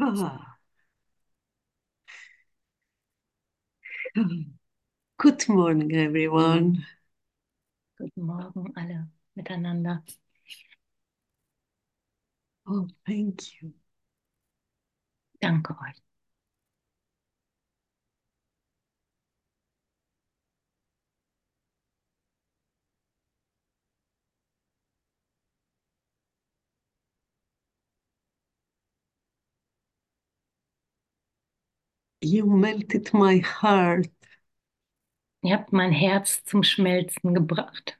Good morning, everyone. Guten Morgen alle miteinander. Oh, thank you. Danke euch. You melted my heart. Ihr habt mein Herz zum Schmelzen gebracht.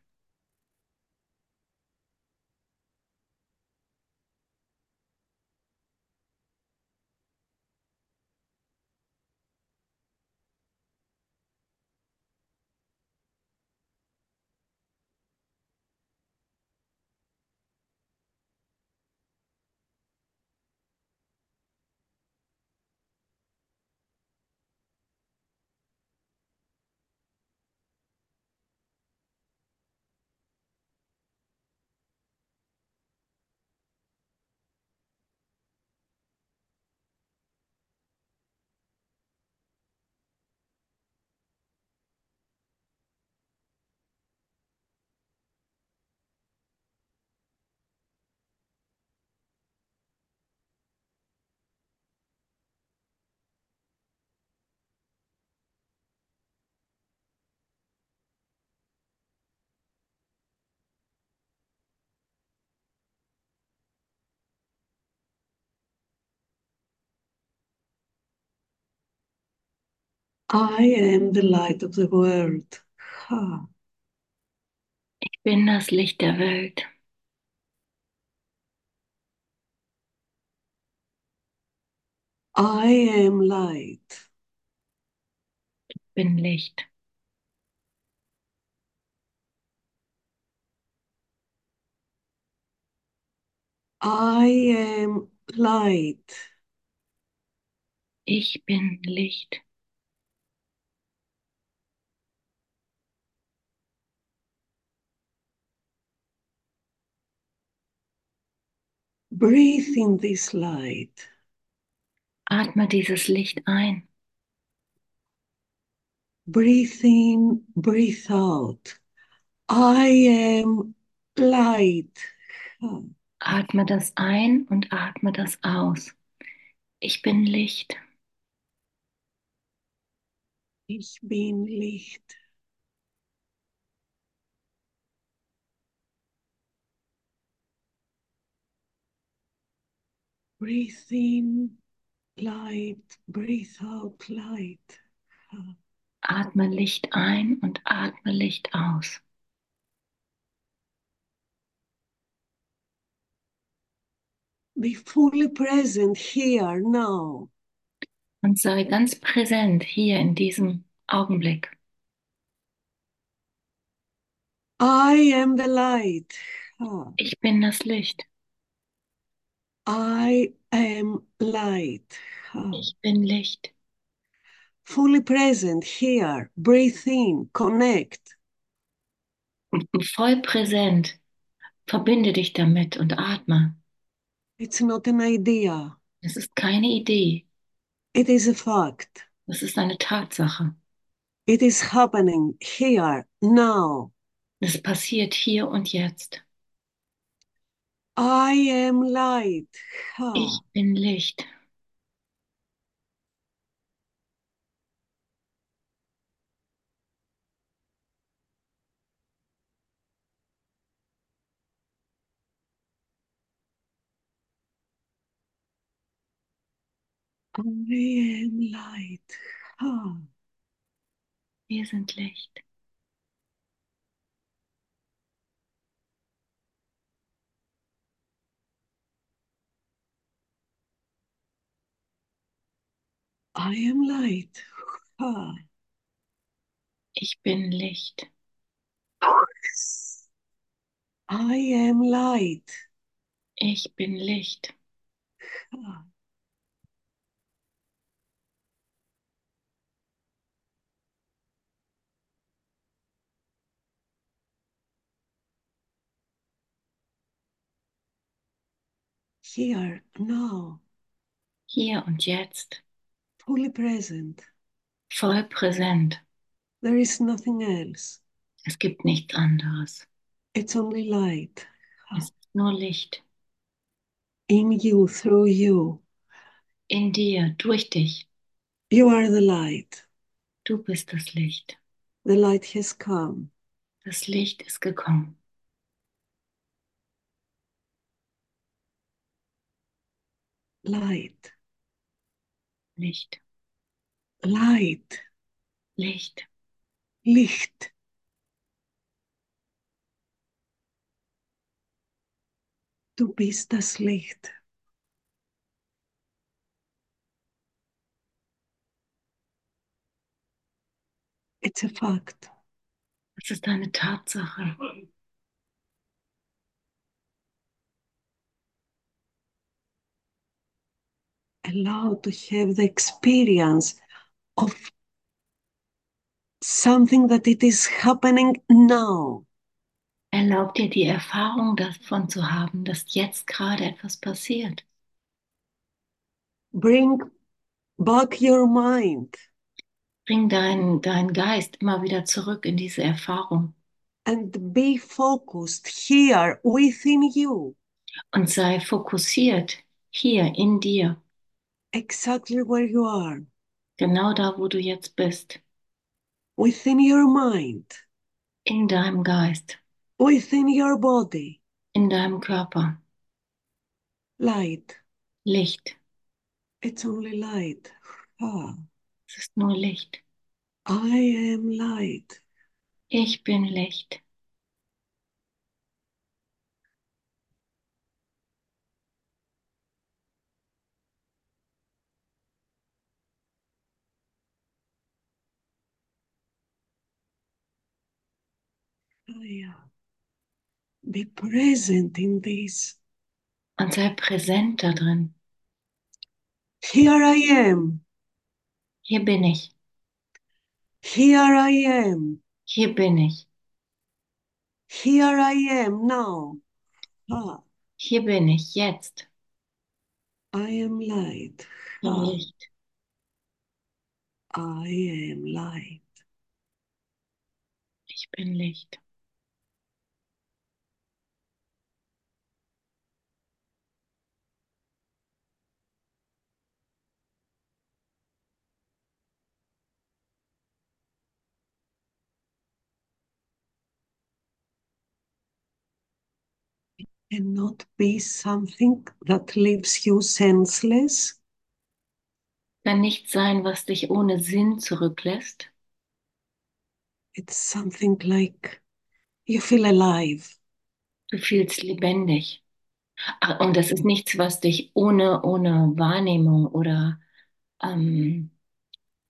I am the light of the world. Ha. Ich bin das Licht der Welt. I am light. Ich bin Licht. I am light. Ich bin Licht. Breathe in this light. Atme dieses Licht ein. Breathe in, breathe out. I am light. Atme das ein und atme das aus. Ich bin Licht. Ich bin Licht. Breathe in light, breathe out light. Atme Licht ein und atme Licht aus. Be fully present here now. Und sei ganz präsent hier in diesem Augenblick. I am the light. Ich bin das Licht. I am light. Ich bin Licht. Fully present here. Breathe in, connect. Voll präsent. Verbinde dich damit und atme. It's not an idea, Es ist keine Idee. it is a fact. Es ist eine Tatsache. It is happening here now. Es passiert hier und jetzt. I am light. Ha. Ich bin Licht. I am light. Ha. Wir sind Licht. I am light. Ich bin Licht. I am light. Ich bin Licht. Here now. hier und jetzt, fully present. voll präsent. There is nothing else. Es gibt nichts anderes. It's only light. Es ist nur Licht. In you, through you. In dir, durch dich. You are the light. Du bist das Licht. The light has come. Das Licht ist gekommen. Light. Licht, Light. Licht. Licht. Du bist das Licht. It's a fact. Das ist eine Tatsache. Allow to have the experience of something that it is happening now. Erlaub dir die Erfahrung davon zu haben, dass jetzt gerade etwas passiert. Bring back your mind. Bring deinen dein Geist immer wieder zurück in diese Erfahrung. And be focused here within you, und sei fokussiert hier in dir, exactly where you are, genau da, wo du jetzt bist, within your mind, in deinem Geist, within your body. in deinem Körper. Light. Licht. It's only light. Ah, Es ist nur Licht. I am light. Ich bin Licht. Am. Be present in this. Und sei präsent da drin. Here I am. Hier bin ich. Here I am. Hier bin ich. Here I am now. Ah, Hier bin ich jetzt. I am light. Ah, Licht. I am light. Ich bin Licht. Cannot be something that leaves you senseless. Kann nicht sein, was dich ohne Sinn zurücklässt. It's something like you feel alive. Du fühlst lebendig. Ach, Und das ist nichts, was dich ohne, ohne Wahrnehmung oder ähm,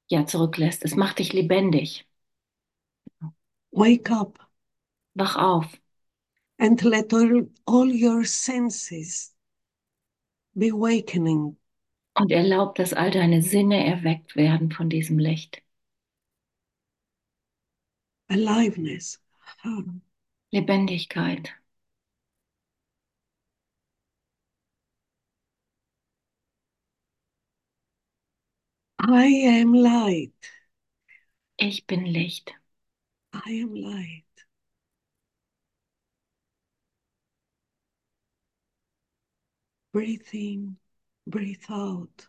ja, zurücklässt. Es macht dich lebendig. Wake up Wach auf and let all, all your senses be awakening. und erlaub, dass all deine Sinne erweckt werden von diesem Licht. Aliveness. Lebendigkeit. I am light. Ich bin Licht. I am light. Breathe in, breathe out.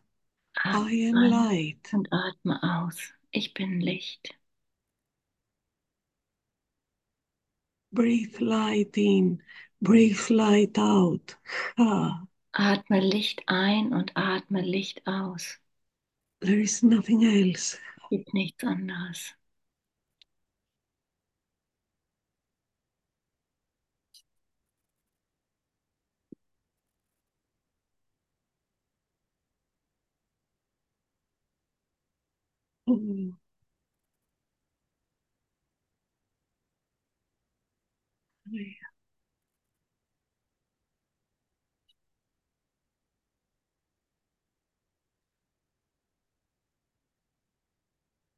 I Atme am ein light. und atme aus. Ich bin Licht. Breathe light in, breathe light out. Ah, Atme Licht ein und atme Licht aus. there is nothing else. Gibt nichts anderes. Oh.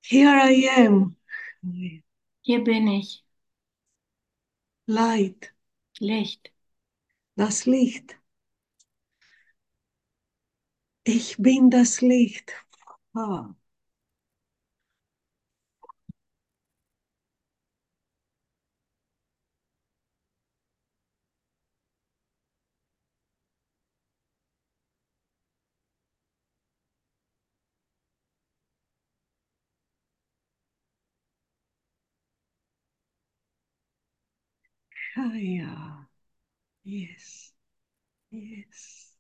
Here I am. Hier bin ich. Light, Licht. das Licht. Ich bin das Licht. Ah. Kaya. Yes. Yes.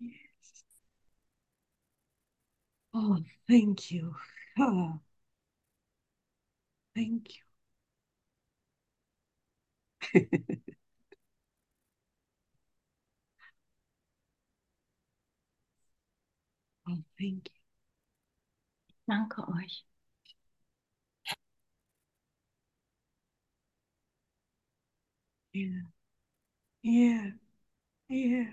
Yes. Oh, thank you. Thank you. oh, thank you. Danke euch. Yeah. Yeah. Yeah.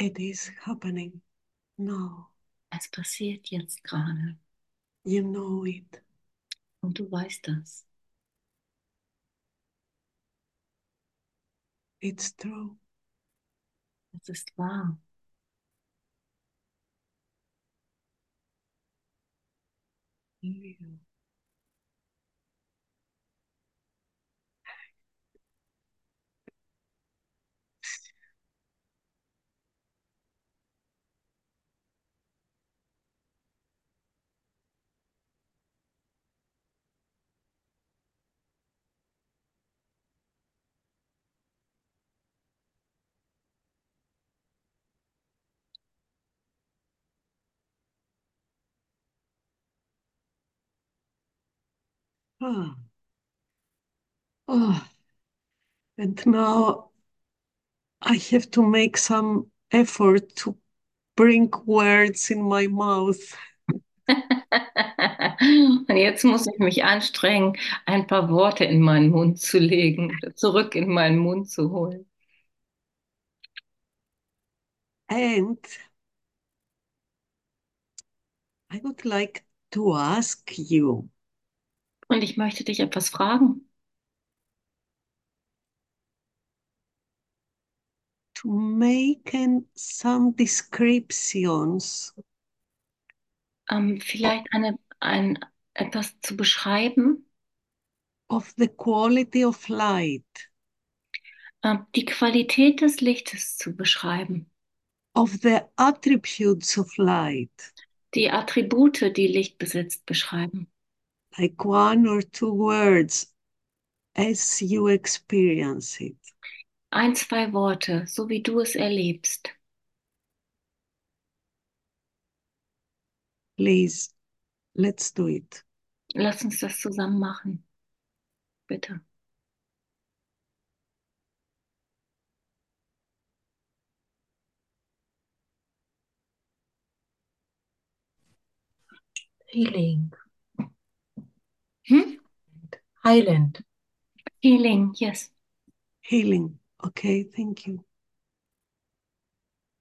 It is happening now. Es passiert jetzt gerade. You know it. Und du weißt das. It's true. Es ist wahr. Yeah. Ah. Oh. And now I have to make some effort to bring words in my mouth. Und jetzt muss ich mich anstrengen, ein paar Worte in meinen Mund zu legen, zurück in meinen Mund zu holen. And I would like to ask you Und ich möchte dich etwas fragen. to make some descriptions. Ähm, vielleicht eine, ein, etwas zu beschreiben, of the quality of light, ähm, die Qualität des Lichtes zu beschreiben, of the attributes of light, die Attribute, die Licht besitzt, beschreiben. Like one or two words as you experience it. Ein, zwei Worte, so wie du es erlebst. Please, let's do it. Lass uns das zusammen machen. Bitte. Healing. Hm? Highland. Healing, yes. Healing. Okay, thank you.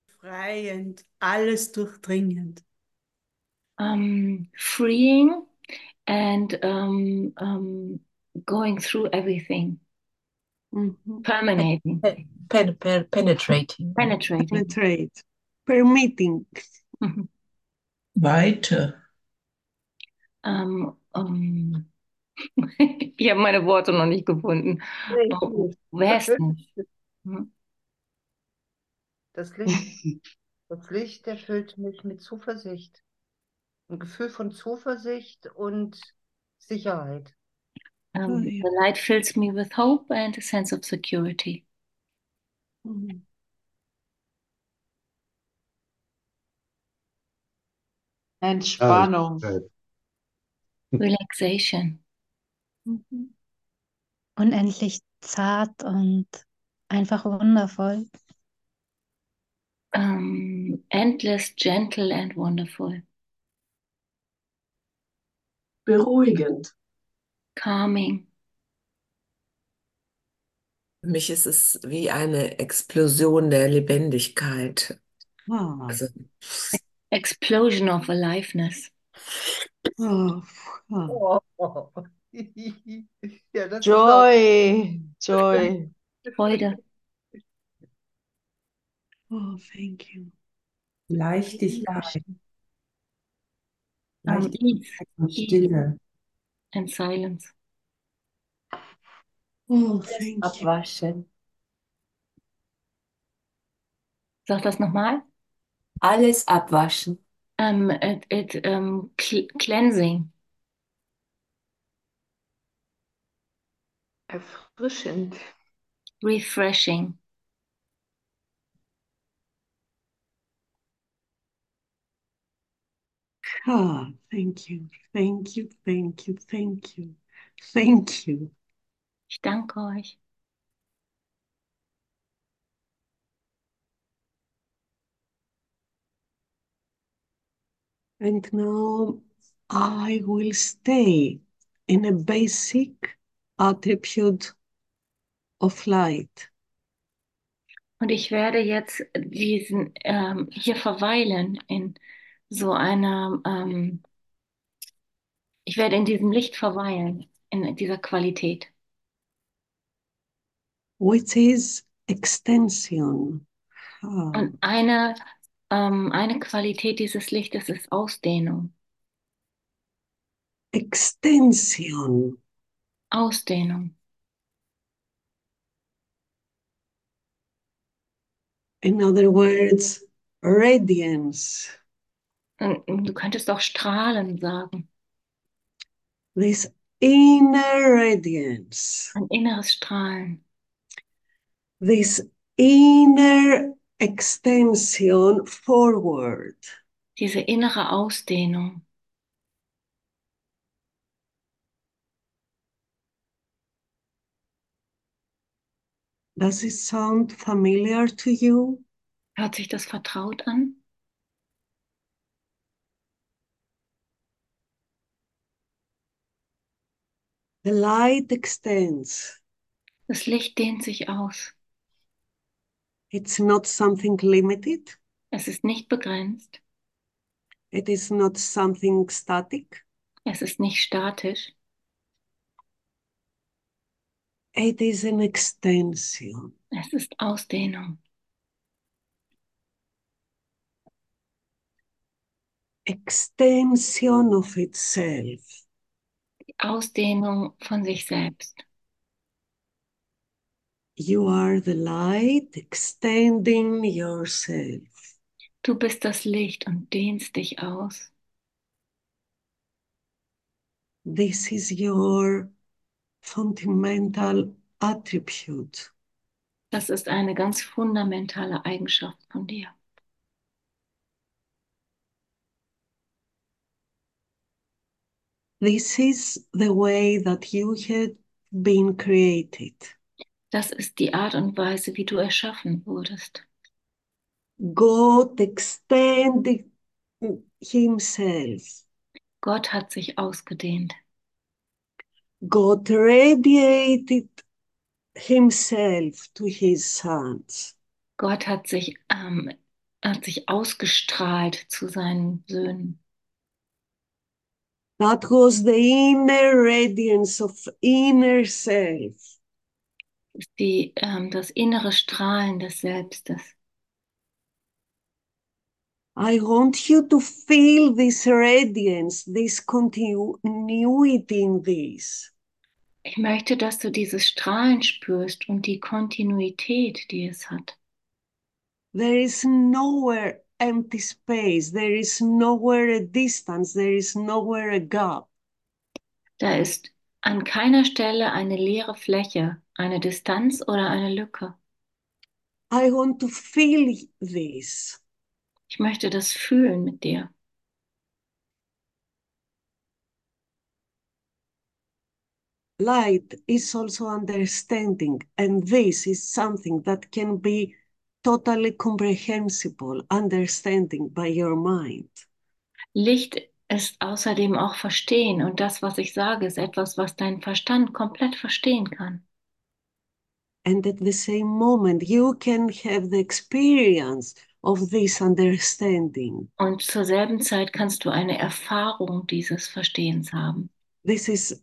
Befreiend, alles durchdringend. Um, freeing and um, um, going through everything, Mhm. permeating, Pen, pen, penetrating. penetrating. Penetrate. Permitting. Mhm. Weite, um, um, Ich habe meine Worte noch nicht gefunden. Nee, Oh, wer ist? Hm? Das Licht, das Licht erfüllt mich mit Zuversicht. Ein Gefühl von Zuversicht und Sicherheit. Um, Oh, the light fills me with hope and a sense of security. Mhm. Entspannung. Herrlichkeit. Relaxation. Mhm. unendlich zart und einfach wundervoll. Um, endless, gentle and wonderful. Beruhigend. Calming. Für mich ist es wie eine Explosion der Lebendigkeit. Ah, Also Explosion of aliveness. ah. Oh. Ja, das ist Joy, Joy. Freude. Oh, thank you. Leichtigkeit, Um, Leichtigkeit und Stille. and silence. Oh, thank you. Abwaschen. Sag das nochmal. Alles abwaschen. Um, it, it, um, cl cleansing. Erfrischend. Refreshing. Ah, thank you. Thank you. Thank you. Thank you. Thank you. Ich danke euch. And now I will stay in a basic attribute of light. Und ich werde jetzt diesen ähm, hier verweilen in so einer, ähm, ich werde in diesem Licht verweilen, in dieser Qualität. which is extension. Ah, Und eine, ähm, eine Qualität dieses Lichtes ist Ausdehnung. extension. Ausdehnung. In other words, radiance. Und du könntest auch Strahlen sagen. This inner radiance. Ein inneres Strahlen. This inner extension forward. Diese innere Ausdehnung. Does it sound familiar to you? Hört sich das vertraut an? The light extends. Das Licht dehnt sich aus. It's not something limited. Es ist nicht begrenzt. It is not something static. Es ist nicht statisch. It is an extension. Es ist Ausdehnung. Extension of itself. Die Ausdehnung von sich selbst. You are the light extending yourself. Du bist das Licht und dehnst dich aus. This is your fundamental attribute. Das ist eine ganz fundamentale Eigenschaft von dir. This is the way that you had been created. Das ist die Art und Weise, wie du erschaffen wurdest. God extended Himself. Gott hat sich ausgedehnt. God radiated Himself to His sons. Gott hat sich, ähm, hat sich ausgestrahlt zu seinen Söhnen. That was the inner radiance of inner self. Die, ähm, das innere Strahlen des Selbstes. I want you to feel this radiance, this continuity in this. Ich möchte, dass du dieses Strahlen spürst und die Kontinuität, die es hat. There is nowhere empty space, there is nowhere a distance, there is nowhere a gap. Da ist an keiner Stelle eine leere Fläche, eine Distanz oder eine Lücke. I want to feel this. Ich möchte das fühlen mit dir. Light is also understanding, and this is something that can be totally comprehensible, understanding by your mind. Licht ist außerdem auch Verstehen und das, was ich sage, ist etwas, was dein Verstand komplett verstehen kann. And at the same moment, you can have the experience of this understanding. Und zur selben Zeit kannst du eine Erfahrung dieses Verstehens haben. This is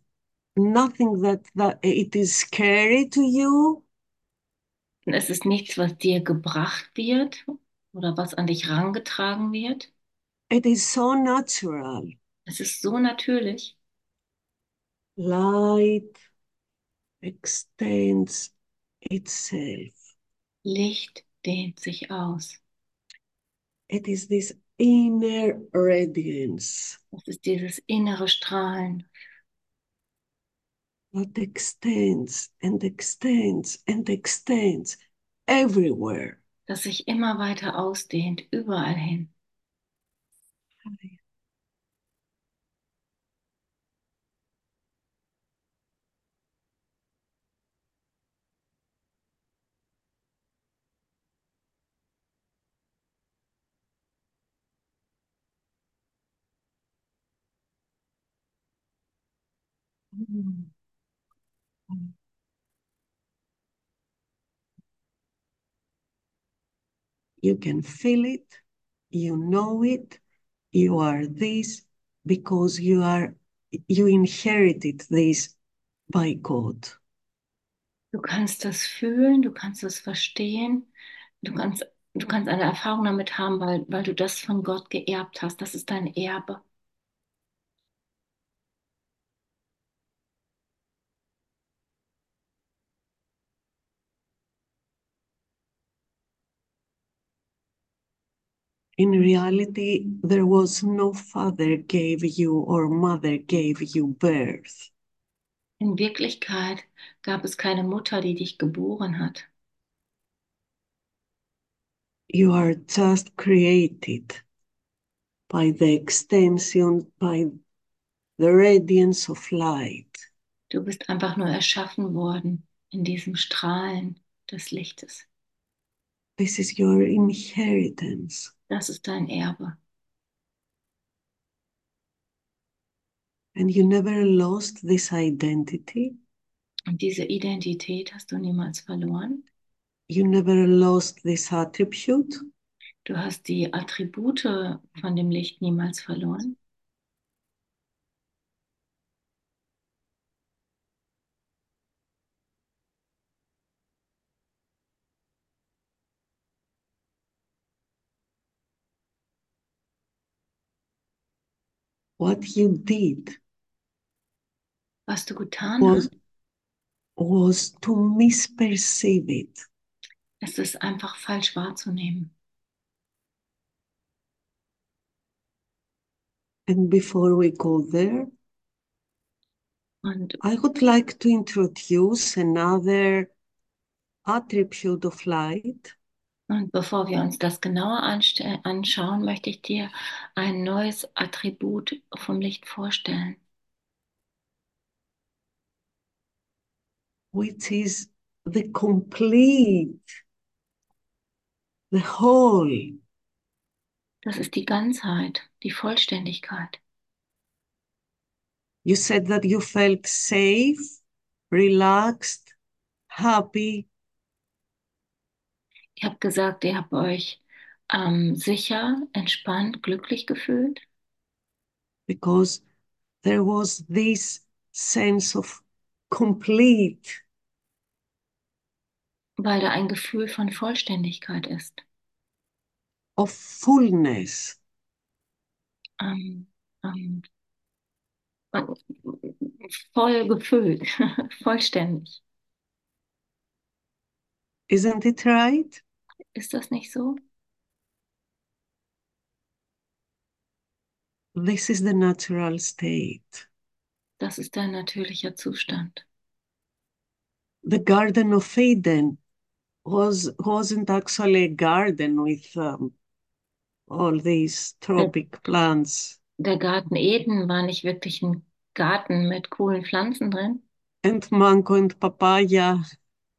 nothing that, that it is scary to you. Es ist nichts, was dir gebracht wird oder was an dich rangetragen wird. It is so natural. Es ist so natürlich. Light extends itself. Licht dehnt sich aus. It is this inner radiance Es ist dieses innere Strahlen, that extends and extends and extends everywhere. das sich immer weiter ausdehnt, überall hin. You can feel it, you know it, you are this because you are you inherited this by God. Du kannst das fühlen, du kannst das verstehen, du kannst, du kannst eine Erfahrung damit haben, weil, weil du das von Gott geerbt hast. Das ist dein Erbe. In reality, there was no father gave you or mother gave you birth. In Wirklichkeit gab es keine Mutter, die dich geboren hat. You are just created by the extension, by the radiance of light. Du bist einfach nur erschaffen worden in diesem Strahlen des Lichtes. This is your inheritance. Das ist dein Erbe. And you never lost this identity. Und diese Identität hast du niemals verloren. You never lost this attribute. Du hast die Attribute von dem Licht niemals verloren. What you did Was du getan was, was to misperceive it. ist einfach falsch wahrzunehmen. And before we go there, Und I would like to introduce another attribute of light, Und bevor wir uns das genauer anschauen, möchte ich dir ein neues Attribut vom Licht vorstellen, which is the complete, the whole, Das ist die Ganzheit, die Vollständigkeit. You said that you felt safe, relaxed, happy, Ihr habt gesagt, ihr habt euch ähm, sicher, entspannt, glücklich gefühlt, because there was this sense of complete, weil da ein Gefühl von Vollständigkeit ist. of fullness, ähm, ähm, voll gefüllt, vollständig. isn't it right? Ist das nicht so? This is the natural state. Das ist dein natürlicher Zustand. The Garden of Eden was wasn't actually a garden with um, all these tropic plants Der Garten Eden war nicht wirklich ein Garten mit coolen Pflanzen drin. and mango and papaya,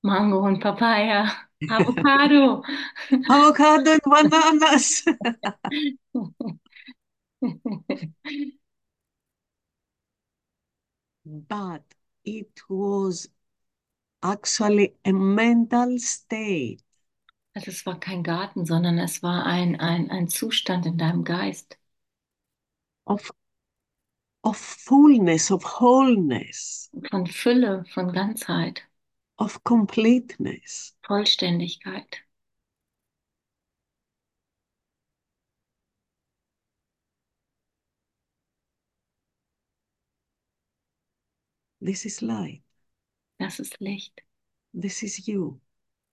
Mango und Papaya, Avocado. avocado and bananas. but it was actually a mental state Also es war kein Garten, sondern es war ein, ein, ein Zustand in deinem Geist of of fullness, of wholeness, von Fülle, von Ganzheit, of completeness. Vollständigkeit. This is light. Das ist Licht. This is you,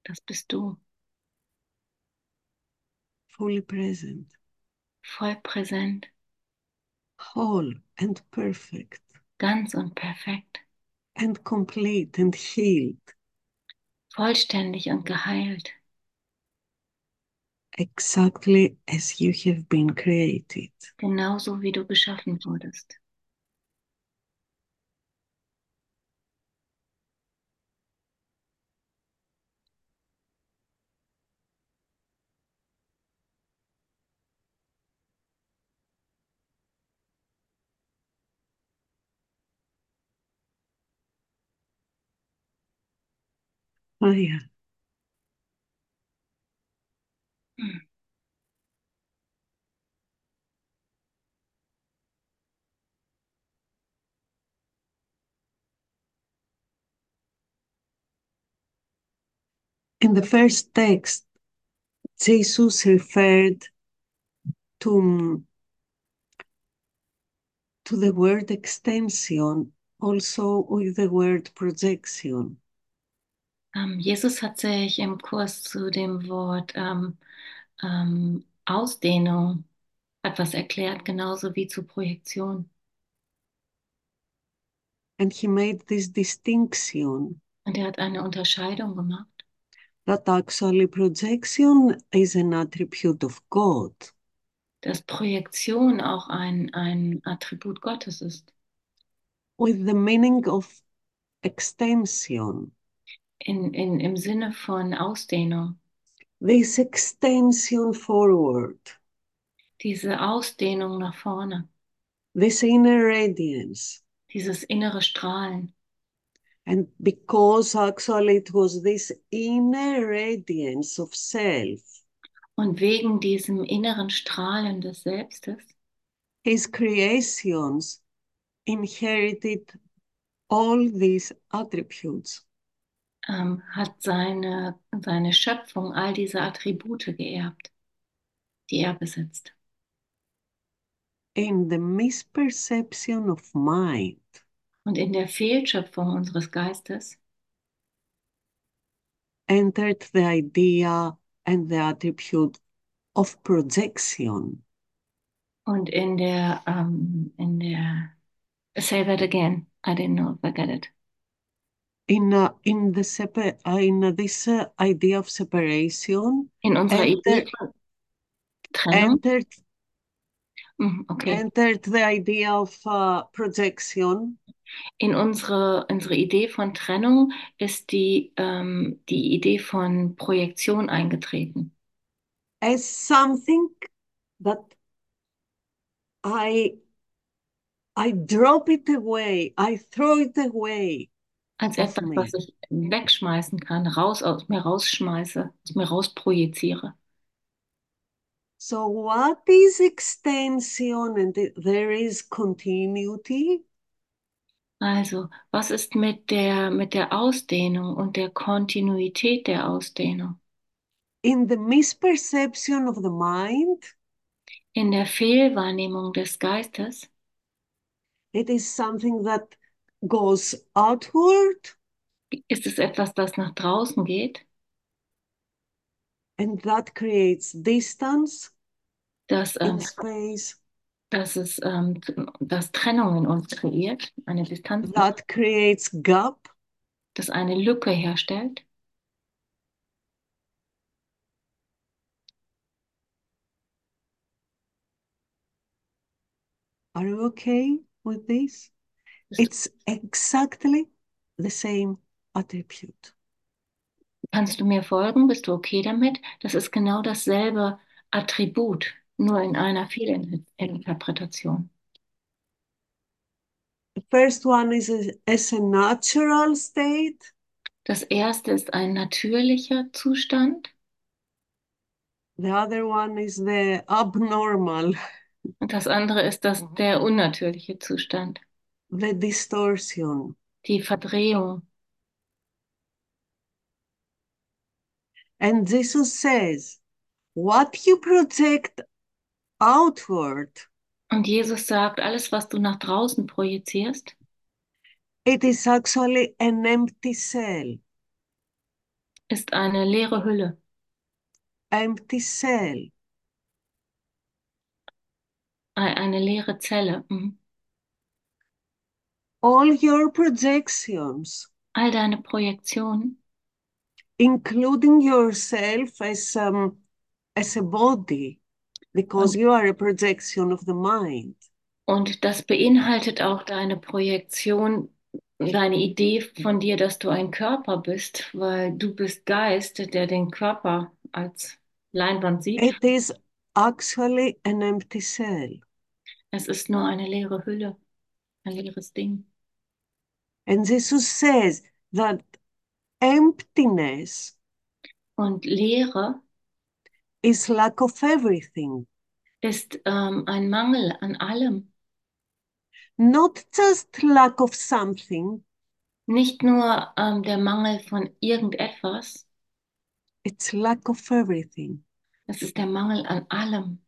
Das bist du. fully present, Voll präsent, whole and perfect, ganz und perfekt, and complete and healed, vollständig und geheilt. exactly as you have been created. Genauso wie du geschaffen wurdest. Oh, yeah. Hm. In the first text, Jesus referred to, to the word extension, also with the word projection. Ähm, Jesus hat sich im Kurs zu dem Wort ähm, ähm, Ausdehnung etwas erklärt, genauso wie zu Projektion. And he made this distinction Und er hat eine Unterscheidung gemacht, that actually projection is an attribute of God. dass Projektion auch ein, ein Attribut Gottes ist. with the meaning of extension. In, in, Im Sinne von Ausdehnung. This extension forward, Diese Ausdehnung nach vorne. this inner radiance. Dieses innere Strahlen. And because actually it was this inner radiance of self, Und wegen diesem inneren Strahlen des Selbstes his creations inherited all these attributes. Ähm, hat seine, seine Schöpfung all diese Attribute geerbt, die er besitzt. In the misperception of mind, Und in der Fehlschöpfung unseres Geistes entered the idea and the attribute of projection. und in der, ähm, in der, say that again, I didn't know if I get it. In uh, in the separ- uh, in this uh, idea of separation In unserer Idee enter, von Trennung, entered Mhm, okay, entered the idea of uh, projection in unsere, unsere Idee von Trennung ist die, ähm, die Idee von Projektion eingetreten. as something that I I drop it away, I throw it away. Als etwas, was ich wegschmeißen kann, raus aus mir rausschmeiße, aus mir rausprojiziere. So what is extension and th- there is continuity? Also, was ist mit der, mit der Ausdehnung und der Kontinuität der Ausdehnung? in the misperception of the mind, In der Fehlwahrnehmung des Geistes it is something that goes outward ist es etwas, das nach draußen geht, and that creates distance das, ähm, in space, dass es ähm, das Trennung in uns kreiert, eine Distanz, that creates gap, das eine Lücke herstellt. Are you okay with this? It's exactly the same attribute. Kannst du mir folgen? Bist du okay damit? Das ist genau dasselbe Attribut, nur in einer Fehlinterpretation. The first one is a, as a natural state, Das erste ist ein natürlicher Zustand the other one is the abnormal, und das andere ist das, der unnatürliche Zustand, the distortion. die Verdrehung. And Jesus says, what you project outward, Und Jesus sagt, alles, was du nach draußen projizierst, it is actually an empty cell. ist eine leere Hülle. Empty cell. Ei- Eine leere Zelle. Mhm. All your projections, All deine Projektionen, including yourself as um, as a body, because you are a projection of the mind. Und das beinhaltet auch deine Projektion, deine Idee von dir, dass du ein Körper bist, weil du bist Geist, der den Körper als Leinwand sieht. It is actually an empty cell. Es ist nur eine leere Hülle, ein leeres Ding. And Jesus says that emptiness Und Leere is lack of everything, ist ähm, ein Mangel an allem. not just lack of something, Nicht nur ähm, der Mangel von irgendetwas, it's lack of everything. es ist der Mangel an allem.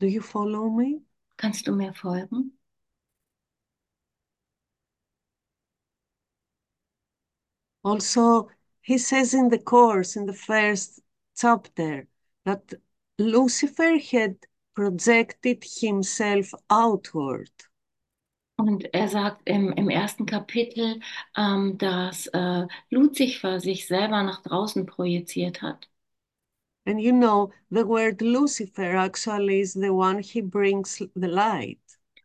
Do you follow me? Kannst du mir folgen? Also, he says in the course, in the first chapter, that Lucifer had projected himself outward. Und er sagt im, im ersten Kapitel, ähm, dass äh, Luzifer sich selber nach draußen projiziert hat. And you know, the word Lucifer actually is the one he brings the light.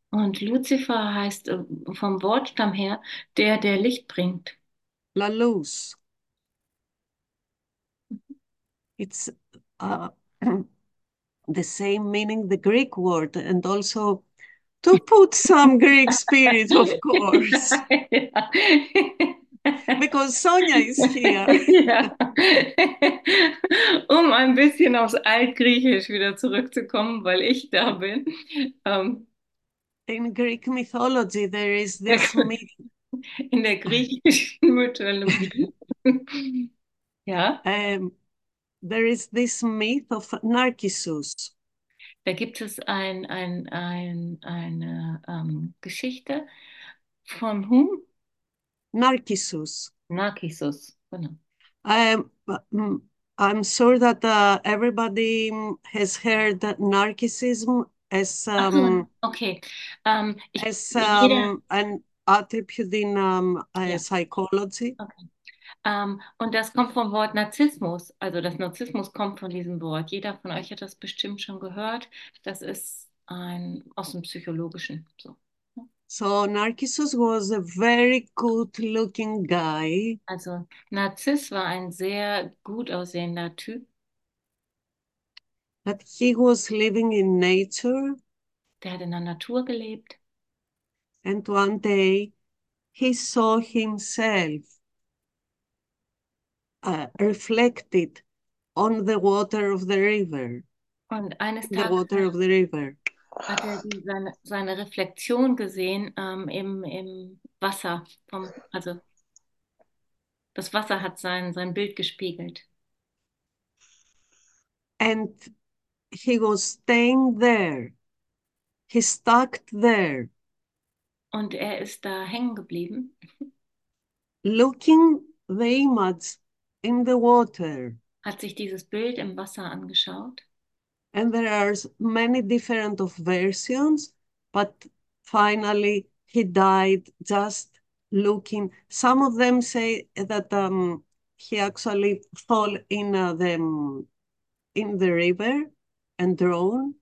Und Lucifer heißt äh, vom Wortstamm her der, der Licht bringt. La luz. It's uh, the same meaning, the Greek word, and also to put some Greek spirit, of course. because Sonia is here. Ja. Um ein bisschen aufs Altgriechisch wieder zurückzukommen, weil ich da bin. Ähm, In Greek mythology, there is this myth, in der griechischen Mythologie. Ja, um, there is this myth of Narcissus. da gibt es ein, ein, ein, eine ähm, Geschichte von whom? Narcissus. Narcissus. Genau. Um, mm, I'm sure that uh, everybody has heard that narcissism as so, um, okay. Ähm, ich, as jeder, um, an attribute in um, Ja. psychology. ähm, und das kommt vom Wort Narzissmus. Also das Narzissmus kommt von diesem Wort. Jeder von euch hat das bestimmt schon gehört. Das ist ein aus dem Psychologischen. So. So Narcissus was a very good-looking guy, Also Narziss war ein sehr gut aussehender Typ, that he was living in nature, der hat in der Natur gelebt. and one day he saw himself uh, reflected on the water of the river, Und eines the water of the river. Hat er seine, seine Reflexion gesehen ähm, im, im Wasser, vom, also das Wasser hat sein, sein Bild gespiegelt. And he was staying there. He stuck there, Und er ist da hängen geblieben, looking the image in the water. hat sich dieses Bild im Wasser angeschaut. And there are many different of versions, but finally he died just looking. Some of them say that um, he actually fall in uh, the in the river and drowned.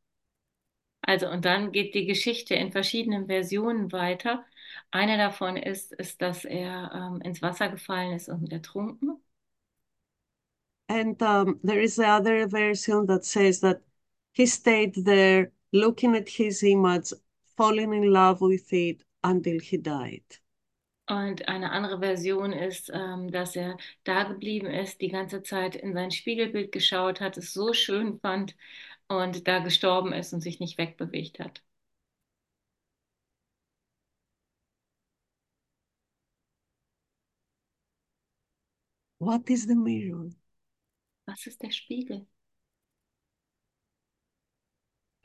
Also, und dann geht die Geschichte in verschiedenen Versionen weiter. Eine davon ist, ist dass er ähm, ins Wasser gefallen ist und ertrunken. And um, there is the other version that says that he stayed there looking at his image, falling in love with it until he died. Und eine andere Version ist, ähm, dass er da geblieben ist, die ganze Zeit in sein Spiegelbild geschaut hat, es so schön fand und da gestorben ist und sich nicht wegbewegt hat. What is the mirror? Was ist der Spiegel?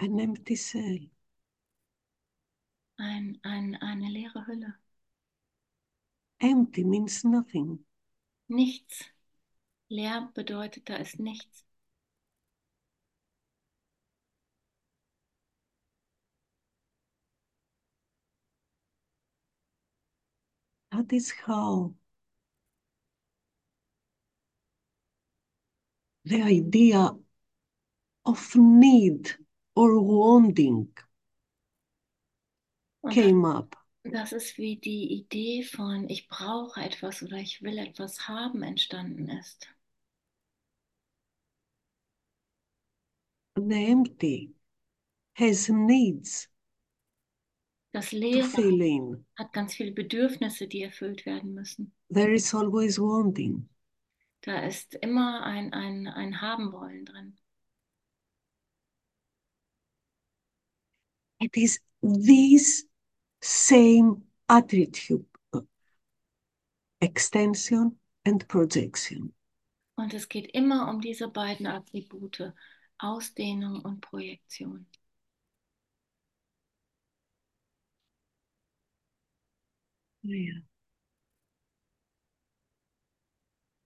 An empty cell. Ein, ein, eine leere Hülle. Empty means nothing. Nichts. Leer bedeutet, da ist nichts. That is how the idea of need or Und came up. das ist wie die Idee von ich brauche etwas oder ich will etwas haben entstanden ist. The empty has needs Das in. hat ganz viele Bedürfnisse, die erfüllt werden müssen. There is always wanting. Da ist immer ein, ein, ein Haben wollen drin. It is this same attitude, extension and projection. Und es geht immer um diese beiden Attribute, Ausdehnung und Projektion. Yeah.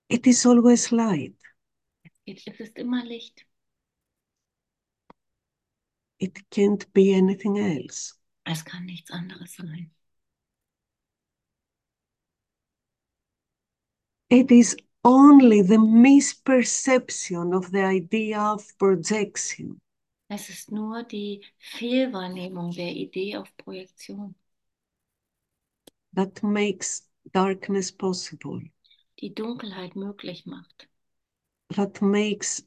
It is always light. Es ist immer Licht. It can't be anything else. Es kann nichts anderes sein. It is only the misperception of the idea of projection Es ist nur die Fehlwahrnehmung der Idee auf Projektion, that makes darkness possible, die Dunkelheit möglich macht, that makes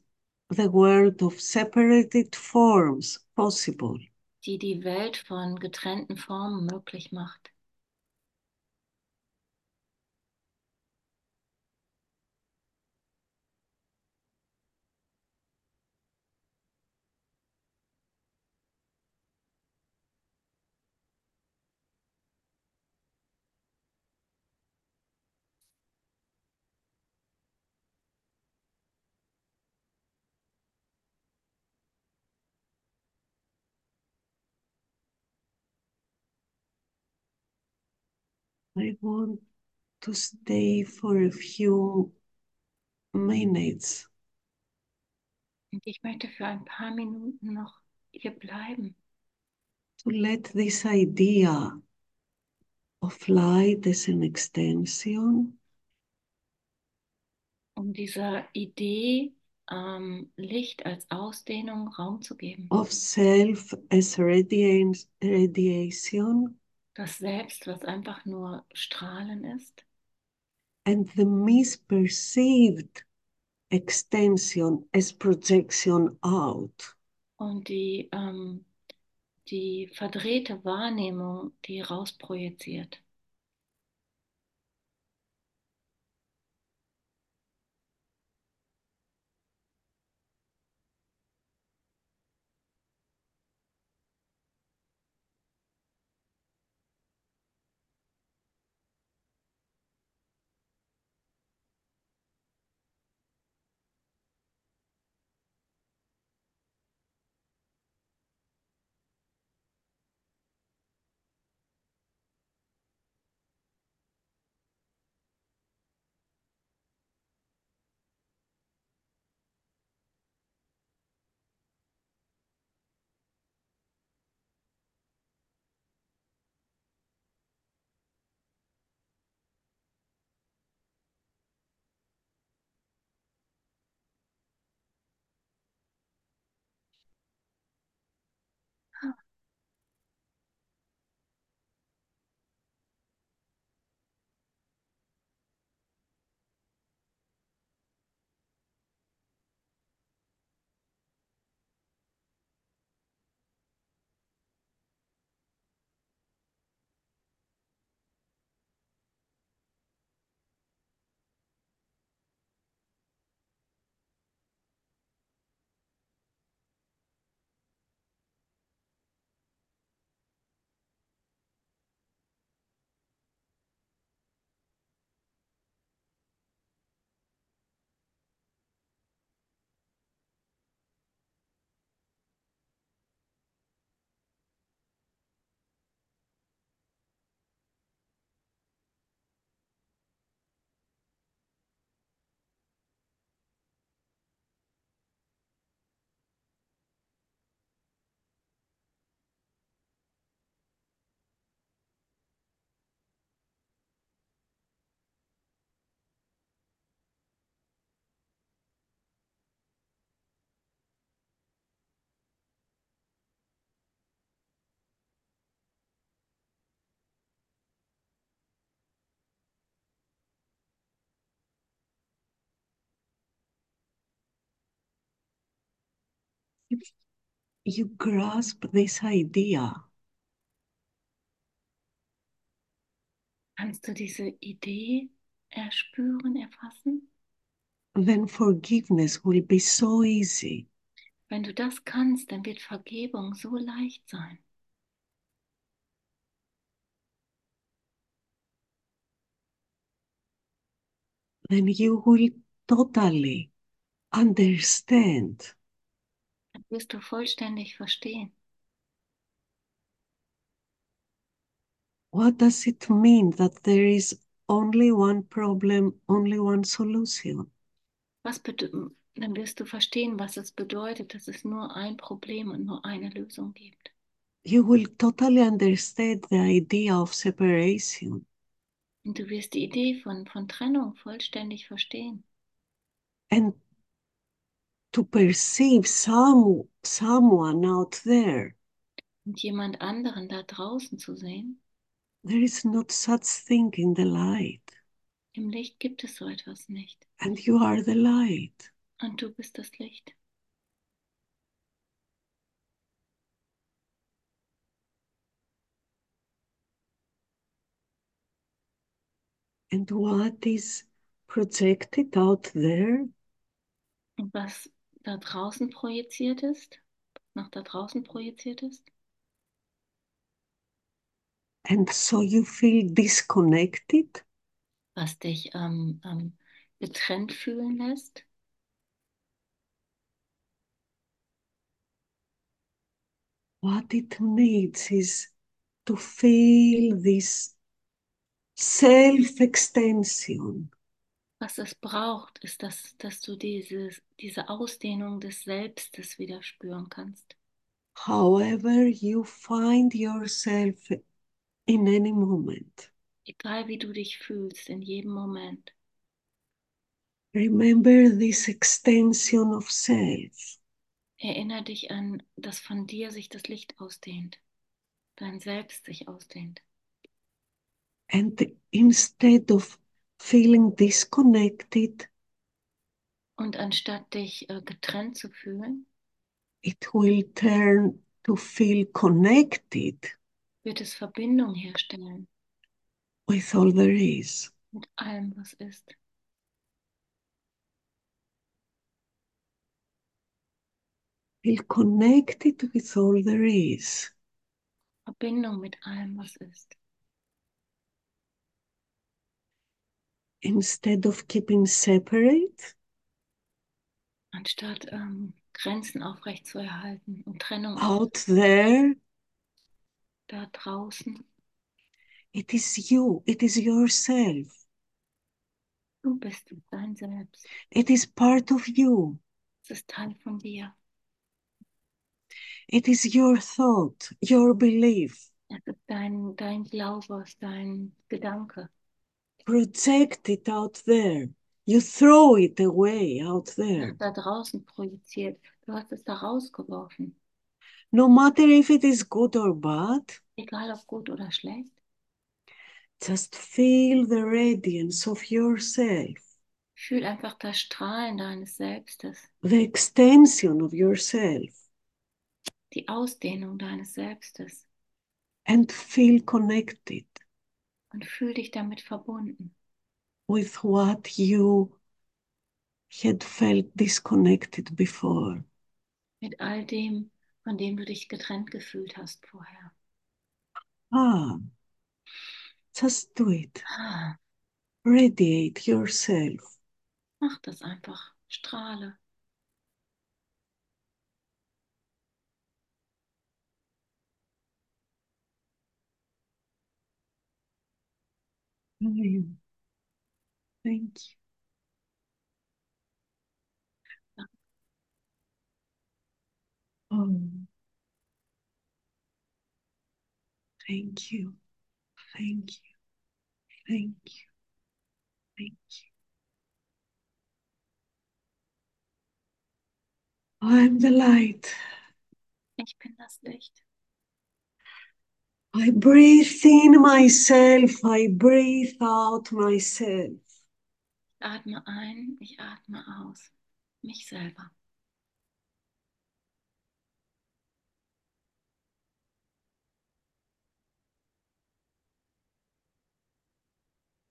the world of separated forms possible. die die Welt von getrennten Formen möglich macht. I want to stay for a few minutes. Und ich möchte für ein paar Minuten noch hier bleiben, to let this idea of light as an extension. Um dieser Idee ähm, Licht als Ausdehnung Raum zu geben. of self as radiance, radiation Das Selbst, was einfach nur Strahlen ist and the misperceived extension as projection out. und die, ähm, die verdrehte Wahrnehmung, die rausprojiziert. You grasp this idea, Kannst du diese Idee erspüren, erfassen? then forgiveness will be so easy. Wenn du das kannst, dann wird Vergebung so leicht sein. Then you will totally understand wirst du vollständig verstehen, what does it mean that there is only one problem, only one solution. was dann wirst du verstehen, was es bedeutet, dass es nur ein Problem und nur eine Lösung gibt. You will totally understand the idea of separation. Und du wirst die Idee von, von Trennung vollständig verstehen. and to perceive some someone out there. Und jemand anderen da draußen zu sehen, there is not such thing in the light. Im Licht gibt es so etwas nicht. and you are the light. Und du bist das Licht. and what is projected out there? Und was da draußen projiziert ist, nach da draußen projiziert ist, and so you feel disconnected? Was dich ähm, ähm, getrennt fühlen lässt, what it needs is to feel this self extension was es braucht, ist, dass, dass du dieses, diese Ausdehnung des Selbstes wieder spüren kannst. however you find yourself in any moment Egal wie du dich fühlst, in jedem Moment. remember this extension of self Erinnere dich an, dass von dir sich das Licht ausdehnt, dein Selbst sich ausdehnt. And instead of feeling disconnected, Und anstatt dich äh, getrennt zu fühlen, it will turn to feel connected wird es Verbindung herstellen with all there is. mit allem, was ist. Feel connected with all there is. Verbindung mit allem, was ist. Instead of keeping separate, Anstatt ähm, Grenzen aufrechtzuerhalten und Trennung out there, da draußen. it is you, it is yourself, Du bist dein Selbst. it is part of you, Es ist Teil von dir. it is your thought, your belief, Es ist dein, dein Glaube, dein Gedanke. Projected out there. You throw it away out there. da draußen projiziert. Du hast es da rausgeworfen. No matter if it is good or bad, Egal ob gut oder schlecht. just feel the radiance of yourself, Fühl einfach das Strahlen deines Selbstes. the extension of yourself, Die Ausdehnung deines Selbstes. and feel connected Und fühl dich damit verbunden. with what you had felt disconnected before. Mit all dem, von dem du dich getrennt gefühlt hast vorher. Ah, just do it. Ah, Radiate yourself. mach das einfach. Strahle. Mm. Thank you. Oh. Thank you. Thank you. Thank you. Thank you. I'm the light. Ich bin das Licht. I breathe in myself, I breathe out myself. Ich atme ein, ich atme aus, mich selber.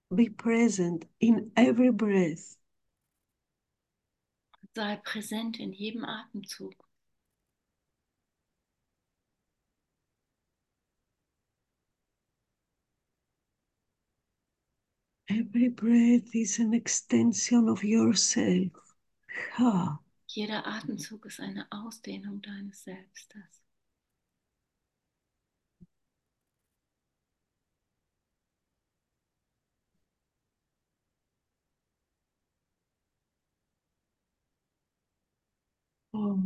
Be present in every breath. Sei präsent in jedem Atemzug. Every breath is an extension of yourself. Ha. Jeder Atemzug ist eine Ausdehnung deines Selbstes. Oh.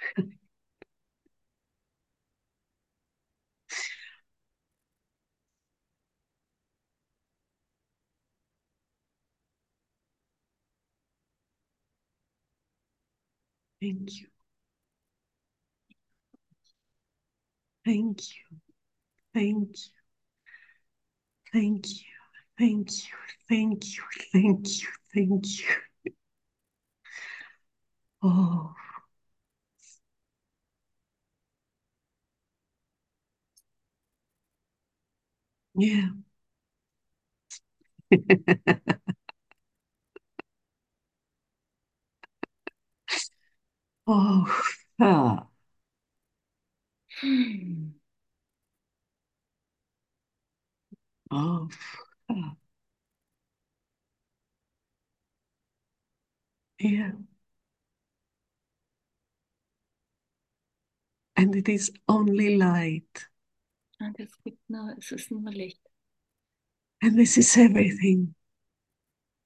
Thank you. Thank you. Thank you. Thank you. Thank you. Thank you. Thank you. Thank you. Oh. Yeah. oh. Ah. Hm. Oh. Ah. Yeah. And it is only light. Und es gibt nur, es ist nur Licht. And this is everything.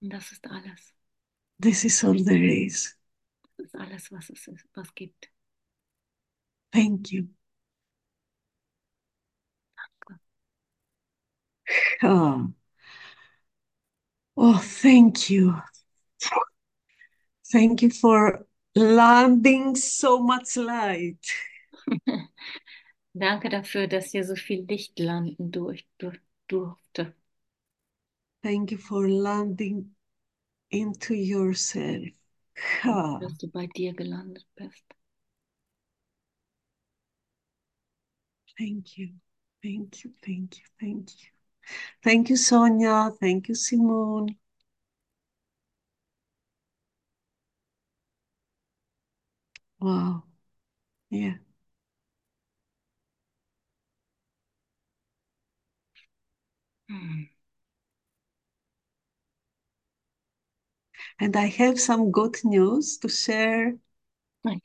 Und das ist alles. This is all there is. Das ist alles, was es ist, was gibt. Thank you. Danke. Ah. Oh, thank you. Thank you for landing so much light. Danke dafür, dass hier so viel Licht landen durch, durch, durfte. Thank you for landing into yourself. Dass du bei dir gelandet bist. Thank you. Thank you. Thank you. Thank you. Thank you, Sonia. Thank you, Simone. Wow. Yeah. Hm. And I have some good news to share.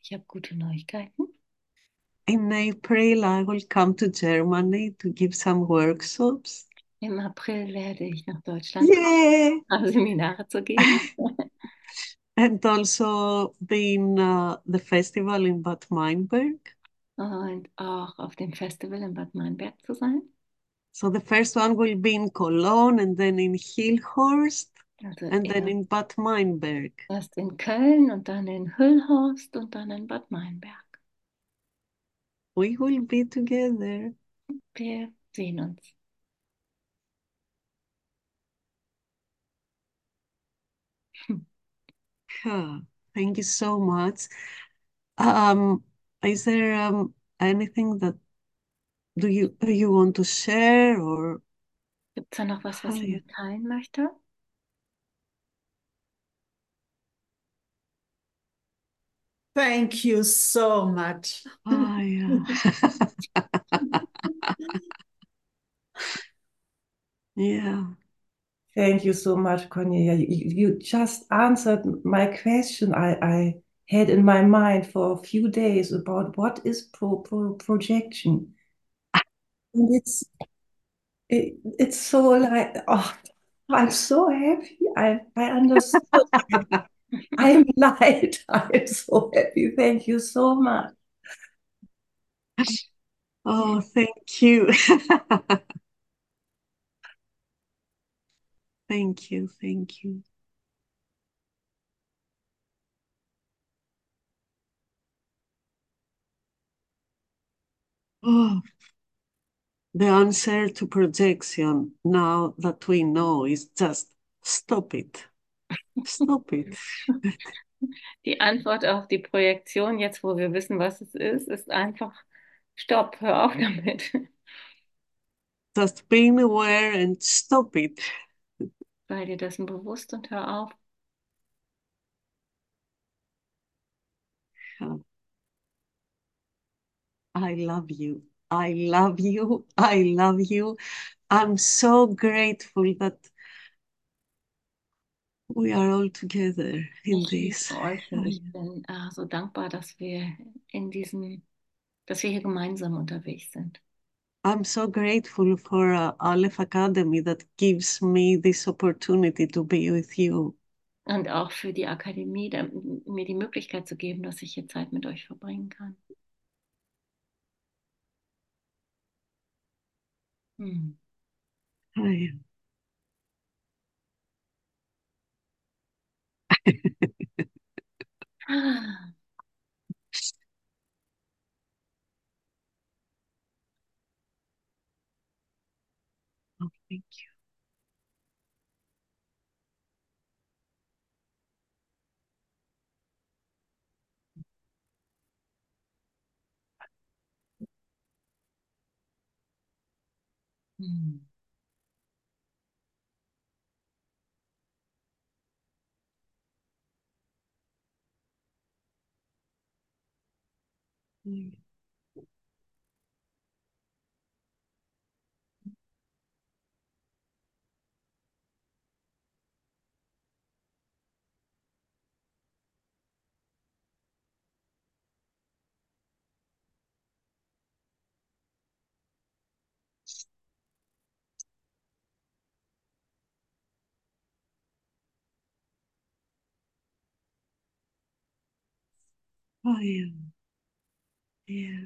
Ich habe gute Neuigkeiten. In April, I will come to Germany to give some workshops. Im April werde ich nach Deutschland kommen, um Seminare zu geben. And also be in uh, the festival in Bad Meinberg. Und auch auf dem Festival in Bad Meinberg zu sein. So the first one will be in Cologne and then in Hillhorst Also and then in Bad Meinberg. erst in Köln und dann in Hüllhorst und dann in Bad Meinberg. We will be together. Wir sehen uns. Yeah, thank you so much. Um, is there um, anything that do you you want to share or Gibt es da noch was, was ich möchte? Thank you so much. oh yeah. yeah. Thank you so much, Cornelia. You, you just answered my question I, I had in my mind for a few days about what is pro, pro, projection. And it's it, it's so like oh I'm so happy. I I understood. I'm light. I'm so happy. Thank you so much. Oh, thank you. Thank you, thank you. Oh, the answer to projection now that we know is just stop it. Stop it. Die Antwort auf die Projektion, jetzt wo wir wissen, was es ist, ist einfach Stopp, hör auf damit. Just being aware and stop it. Sei dir dessen bewusst und hör auf. I love you. I love you. I love you. I'm so grateful that we are all together in Ich this. euch und ich bin äh, so dankbar, dass wir in diesem, dass wir hier gemeinsam unterwegs sind. I'm so grateful for uh, Aleph Academy that gives me this opportunity to be with you. Und auch für die Akademie, da, mir die Möglichkeit zu geben, dass ich hier Zeit mit euch verbringen kann. Hm. I oh, thank you. Hm. Mm. Oh, yeah. Yeah.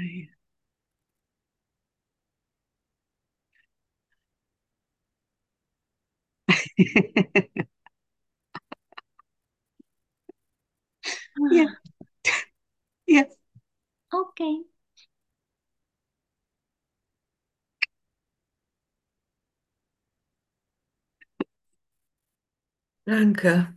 I, yeah. Yeah. Okay. Danke.